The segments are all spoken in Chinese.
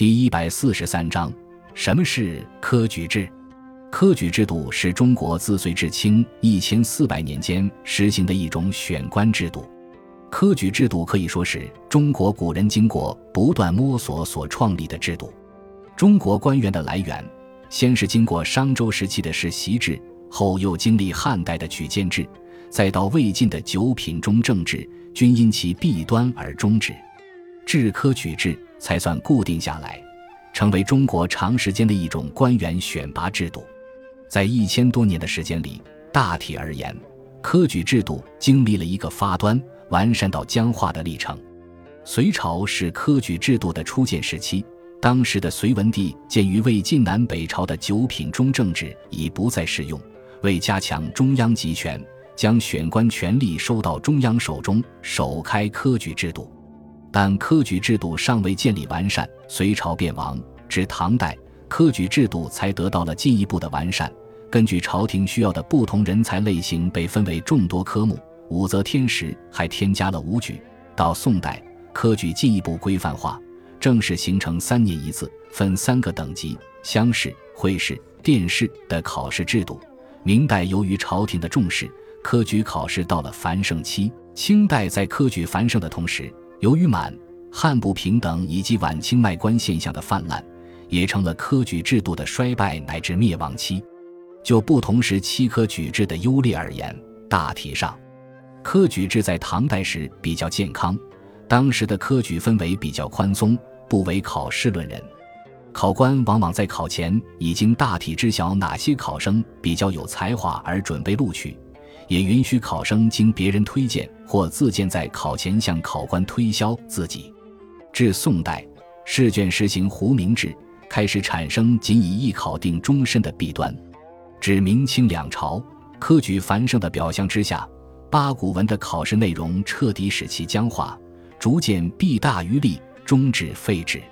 第一百四十三章：什么是科举制？科举制度是中国自隋至清一千四百年间实行的一种选官制度。科举制度可以说是中国古人经过不断摸索所创立的制度。中国官员的来源，先是经过商周时期的世袭制，后又经历汉代的举荐制，再到魏晋的九品中正制，均因其弊端而终止。制科举制。才算固定下来，成为中国长时间的一种官员选拔制度。在一千多年的时间里，大体而言，科举制度经历了一个发端、完善到僵化的历程。隋朝是科举制度的初建时期，当时的隋文帝鉴于魏晋南北朝的九品中正制已不再适用，为加强中央集权，将选官权力收到中央手中，首开科举制度。但科举制度尚未建立完善，隋朝灭亡，至唐代，科举制度才得到了进一步的完善。根据朝廷需要的不同人才类型，被分为众多科目。武则天时还添加了武举。到宋代，科举进一步规范化，正式形成三年一次、分三个等级——乡试、会试、殿试的考试制度。明代由于朝廷的重视，科举考试到了繁盛期。清代在科举繁盛的同时，由于满汉不平等以及晚清卖官现象的泛滥，也成了科举制度的衰败乃至灭亡期。就不同时期科举制的优劣而言，大体上，科举制在唐代时比较健康。当时的科举氛围比较宽松，不为考试论人，考官往往在考前已经大体知晓哪些考生比较有才华而准备录取。也允许考生经别人推荐或自荐在考前向考官推销自己。至宋代，试卷实行糊名制，开始产生仅以一考定终身的弊端。至明清两朝，科举繁盛的表象之下，八股文的考试内容彻底使其僵化，逐渐弊大于利，终止废止。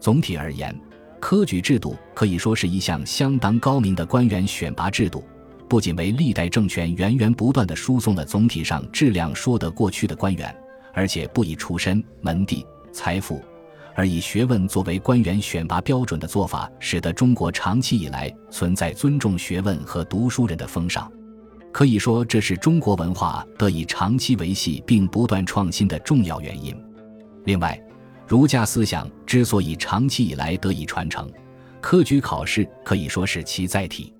总体而言，科举制度可以说是一项相当高明的官员选拔制度。不仅为历代政权源源不断地输送了总体上质量说得过去的官员，而且不以出身、门第、财富，而以学问作为官员选拔标准的做法，使得中国长期以来存在尊重学问和读书人的风尚。可以说，这是中国文化得以长期维系并不断创新的重要原因。另外，儒家思想之所以长期以来得以传承，科举考试可以说是其载体。